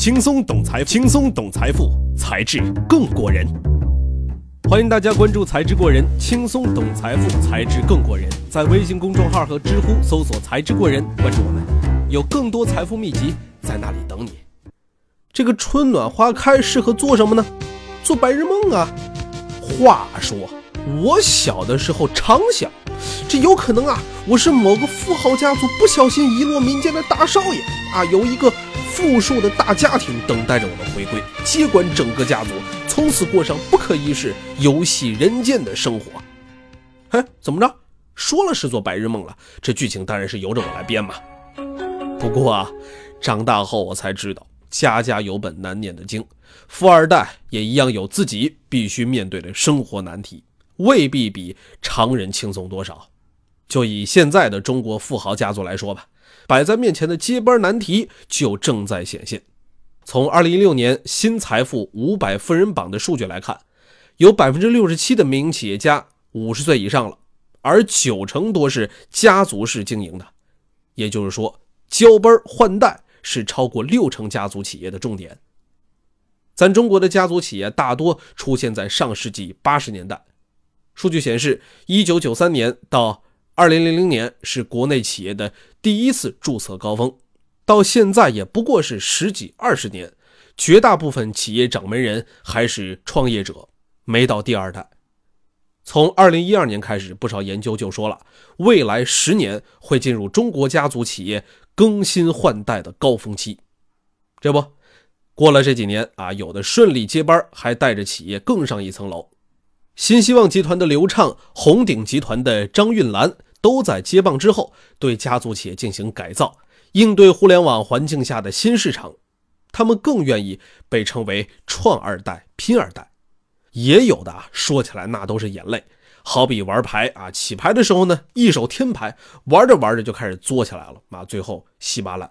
轻松懂财，轻松懂财富，才智更过人。欢迎大家关注“才智过人”，轻松懂财富，才智更过人。在微信公众号和知乎搜索“才智过人”，关注我们，有更多财富秘籍在那里等你。这个春暖花开适合做什么呢？做白日梦啊！话说，我小的时候常想，这有可能啊，我是某个富豪家族不小心遗落民间的大少爷啊，有一个。富庶的大家庭等待着我的回归，接管整个家族，从此过上不可一世、游戏人间的生活。哎，怎么着？说了是做白日梦了，这剧情当然是由着我来编嘛。不过啊，长大后我才知道，家家有本难念的经，富二代也一样有自己必须面对的生活难题，未必比常人轻松多少。就以现在的中国富豪家族来说吧。摆在面前的接班难题就正在显现。从2016年新财富五百富人榜的数据来看，有67%的民营企业家50岁以上了，而九成多是家族式经营的。也就是说，交班换代是超过六成家族企业的重点。咱中国的家族企业大多出现在上世纪80年代。数据显示，1993年到二零零零年是国内企业的第一次注册高峰，到现在也不过是十几二十年，绝大部分企业掌门人还是创业者，没到第二代。从二零一二年开始，不少研究就说了，未来十年会进入中国家族企业更新换代的高峰期。这不，过了这几年啊，有的顺利接班，还带着企业更上一层楼。新希望集团的刘畅，红鼎集团的张韵兰。都在接棒之后对家族企业进行改造，应对互联网环境下的新市场。他们更愿意被称为“创二代”“拼二代”。也有的啊，说起来那都是眼泪。好比玩牌啊，起牌的时候呢，一手天牌，玩着玩着就开始作起来了，啊，最后稀巴烂。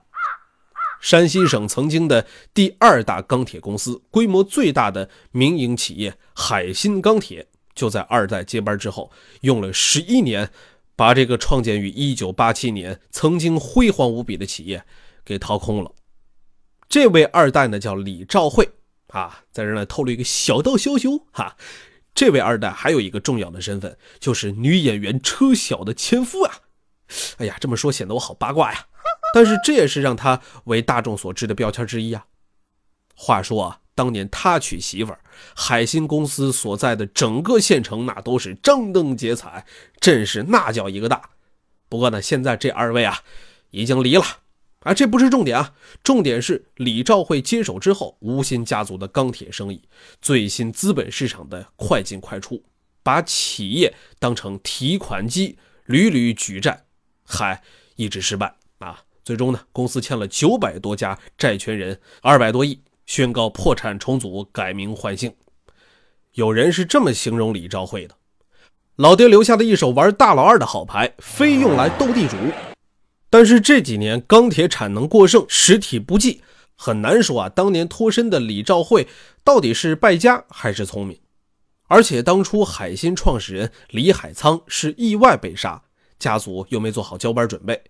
山西省曾经的第二大钢铁公司，规模最大的民营企业海鑫钢铁，就在二代接班之后，用了十一年。把这个创建于1987年、曾经辉煌无比的企业给掏空了。这位二代呢叫李兆会啊，在这呢透露一个小道消息哈，这位二代还有一个重要的身份，就是女演员车晓的前夫啊。哎呀，这么说显得我好八卦呀，但是这也是让他为大众所知的标签之一啊。话说啊。当年他娶媳妇儿，海鑫公司所在的整个县城那都是张灯结彩，阵势那叫一个大。不过呢，现在这二位啊已经离了啊，这不是重点啊，重点是李兆会接手之后，吴昕家族的钢铁生意，最新资本市场的快进快出，把企业当成提款机，屡屡举债，还一直失败啊。最终呢，公司欠了九百多家债权人二百多亿。宣告破产重组，改名换姓。有人是这么形容李兆会的：老爹留下的一手玩大老二的好牌，非用来斗地主。但是这几年钢铁产能过剩，实体不济，很难说啊。当年脱身的李兆会到底是败家还是聪明？而且当初海鑫创始人李海仓是意外被杀，家族又没做好交班准备。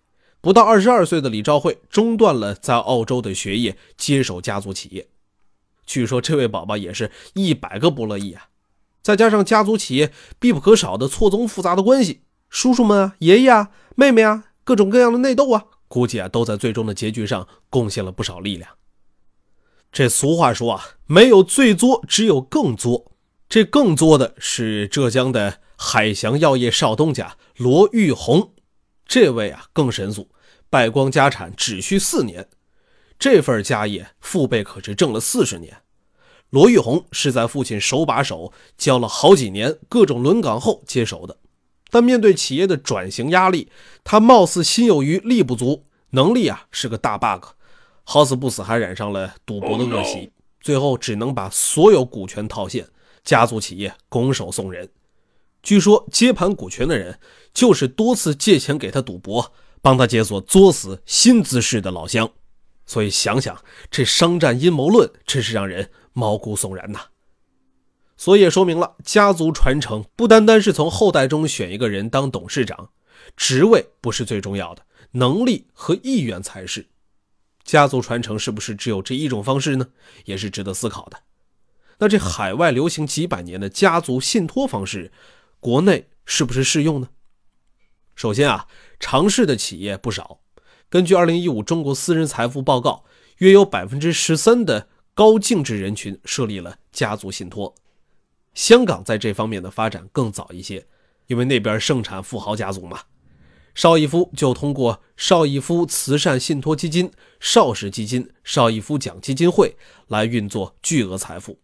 不到二十二岁的李兆会中断了在澳洲的学业，接手家族企业。据说这位宝宝也是一百个不乐意啊！再加上家族企业必不可少的错综复杂的关系，叔叔们啊、爷爷啊、妹妹啊，各种各样的内斗啊，估计啊都在最终的结局上贡献了不少力量。这俗话说啊，没有最作，只有更作。这更作的是浙江的海翔药业少东家罗玉红。这位啊更神速，败光家产只需四年，这份家业父辈可是挣了四十年。罗玉红是在父亲手把手教了好几年各种轮岗后接手的，但面对企业的转型压力，他貌似心有余力不足，能力啊是个大 bug，好死不死还染上了赌博的恶习，最后只能把所有股权套现，家族企业拱手送人。据说接盘股权的人就是多次借钱给他赌博，帮他解锁作死新姿势的老乡，所以想想这商战阴谋论，真是让人毛骨悚然呐。所以也说明了家族传承不单单是从后代中选一个人当董事长，职位不是最重要的，能力和意愿才是。家族传承是不是只有这一种方式呢？也是值得思考的。那这海外流行几百年的家族信托方式，国内是不是适用呢？首先啊，尝试的企业不少。根据2015中国私人财富报告，约有百分之十三的高净值人群设立了家族信托。香港在这方面的发展更早一些，因为那边盛产富豪家族嘛。邵逸夫就通过邵逸夫慈善信托基金、邵氏基金、邵逸夫奖基金会来运作巨额财富。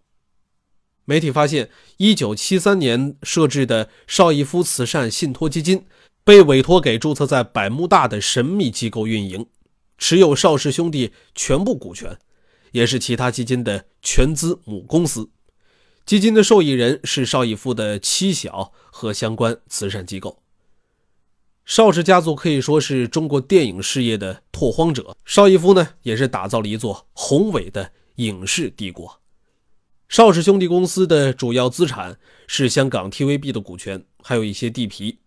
媒体发现，1973年设置的邵逸夫慈善信托基金被委托给注册在百慕大的神秘机构运营，持有邵氏兄弟全部股权，也是其他基金的全资母公司。基金的受益人是邵逸夫的妻小和相关慈善机构。邵氏家族可以说是中国电影事业的拓荒者，邵逸夫呢也是打造了一座宏伟的影视帝国。邵氏兄弟公司的主要资产是香港 TVB 的股权，还有一些地皮。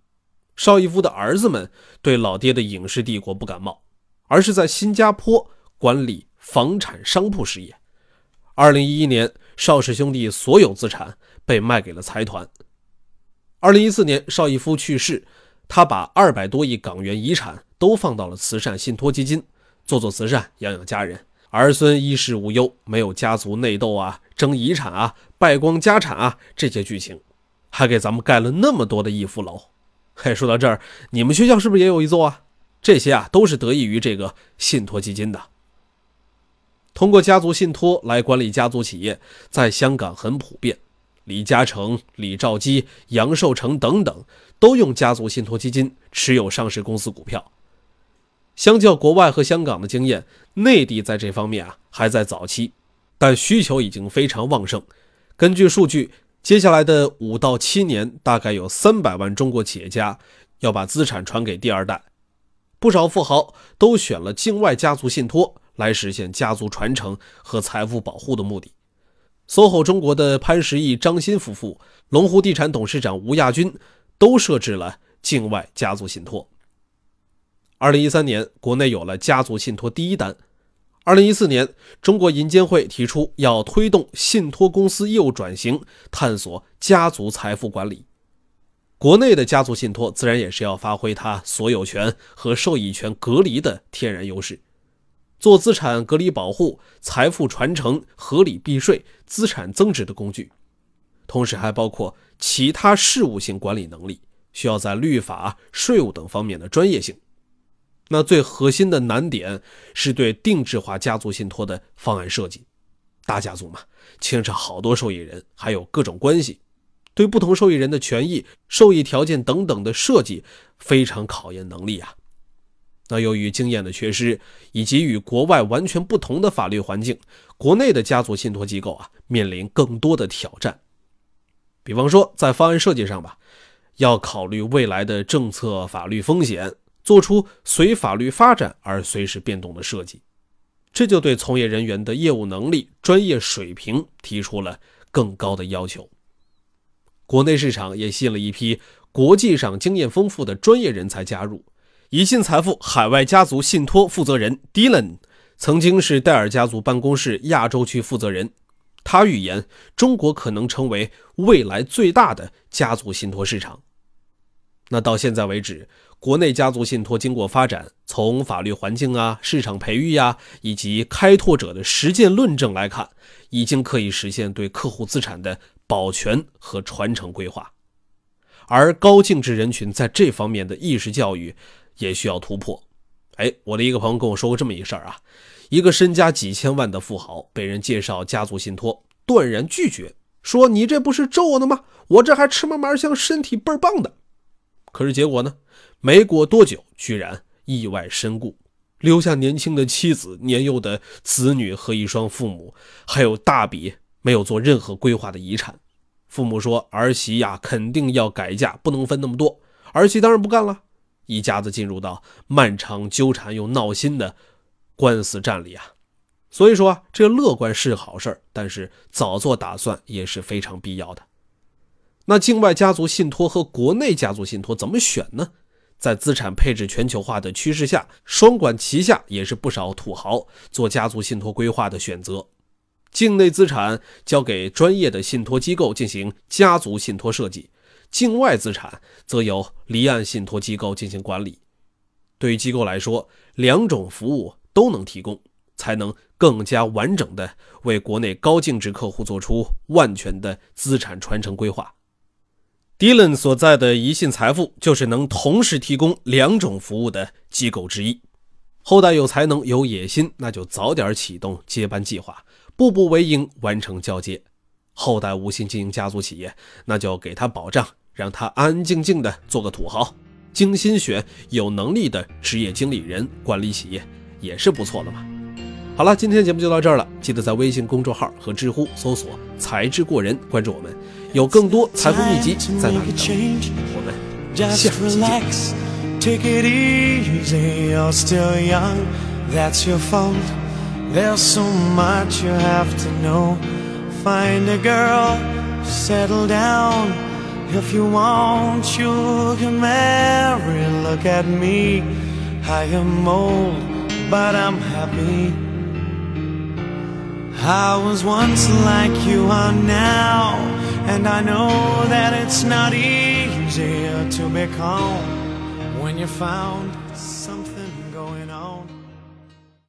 邵逸夫的儿子们对老爹的影视帝国不感冒，而是在新加坡管理房产商铺事业。二零一一年，邵氏兄弟所有资产被卖给了财团。二零一四年，邵逸夫去世。他把二百多亿港元遗产都放到了慈善信托基金，做做慈善，养养家人，儿孙衣食无忧，没有家族内斗啊、争遗产啊、败光家产啊这些剧情，还给咱们盖了那么多的逸夫楼。嘿，说到这儿，你们学校是不是也有一座啊？这些啊都是得益于这个信托基金的。通过家族信托来管理家族企业，在香港很普遍。李嘉诚、李兆基、杨受成等等都用家族信托基金持有上市公司股票。相较国外和香港的经验，内地在这方面啊还在早期，但需求已经非常旺盛。根据数据，接下来的五到七年，大概有三百万中国企业家要把资产传给第二代。不少富豪都选了境外家族信托来实现家族传承和财富保护的目的。SOHO 中国的潘石屹、张欣夫妇，龙湖地产董事长吴亚军都设置了境外家族信托。二零一三年，国内有了家族信托第一单。二零一四年，中国银监会提出要推动信托公司业务转型，探索家族财富管理。国内的家族信托自然也是要发挥它所有权和受益权隔离的天然优势。做资产隔离保护、财富传承、合理避税、资产增值的工具，同时还包括其他事务性管理能力，需要在律法、税务等方面的专业性。那最核心的难点是对定制化家族信托的方案设计。大家族嘛，牵扯好多受益人，还有各种关系，对不同受益人的权益、受益条件等等的设计，非常考验能力啊。那由于经验的缺失，以及与国外完全不同的法律环境，国内的家族信托机构啊，面临更多的挑战。比方说，在方案设计上吧，要考虑未来的政策、法律风险，做出随法律发展而随时变动的设计，这就对从业人员的业务能力、专业水平提出了更高的要求。国内市场也吸引了一批国际上经验丰富的专业人才加入。宜信财富海外家族信托负责人 Dylan 曾经是戴尔家族办公室亚洲区负责人，他预言中国可能成为未来最大的家族信托市场。那到现在为止，国内家族信托经过发展，从法律环境啊、市场培育呀，以及开拓者的实践论证来看，已经可以实现对客户资产的保全和传承规划，而高净值人群在这方面的意识教育。也需要突破。哎，我的一个朋友跟我说过这么一事儿啊，一个身家几千万的富豪被人介绍家族信托，断然拒绝，说你这不是咒我呢吗？我这还吃嘛嘛香，身体倍儿棒的。可是结果呢？没过多久，居然意外身故，留下年轻的妻子、年幼的子女和一双父母，还有大笔没有做任何规划的遗产。父母说儿媳呀，肯定要改嫁，不能分那么多。儿媳当然不干了。一家子进入到漫长纠缠又闹心的官司战里啊，所以说这乐观是好事但是早做打算也是非常必要的。那境外家族信托和国内家族信托怎么选呢？在资产配置全球化的趋势下，双管齐下也是不少土豪做家族信托规划的选择。境内资产交给专业的信托机构进行家族信托设计，境外资产则由离岸信托机构进行管理。对于机构来说，两种服务都能提供，才能更加完整的为国内高净值客户做出万全的资产传承规划。Dylan 所在的宜信财富就是能同时提供两种服务的机构之一。后代有才能有野心，那就早点启动接班计划，步步为营，完成交接。后代无心经营家族企业，那就给他保障，让他安安静静的做个土豪，精心选有能力的职业经理人管理企业，也是不错的嘛。好了，今天的节目就到这儿了。记得在微信公众号和知乎搜索“才智过人”，关注我们，有更多财富秘籍在哪里等？我们下期见。I was once like you are now, and I know that it's not easy to be calm when you're found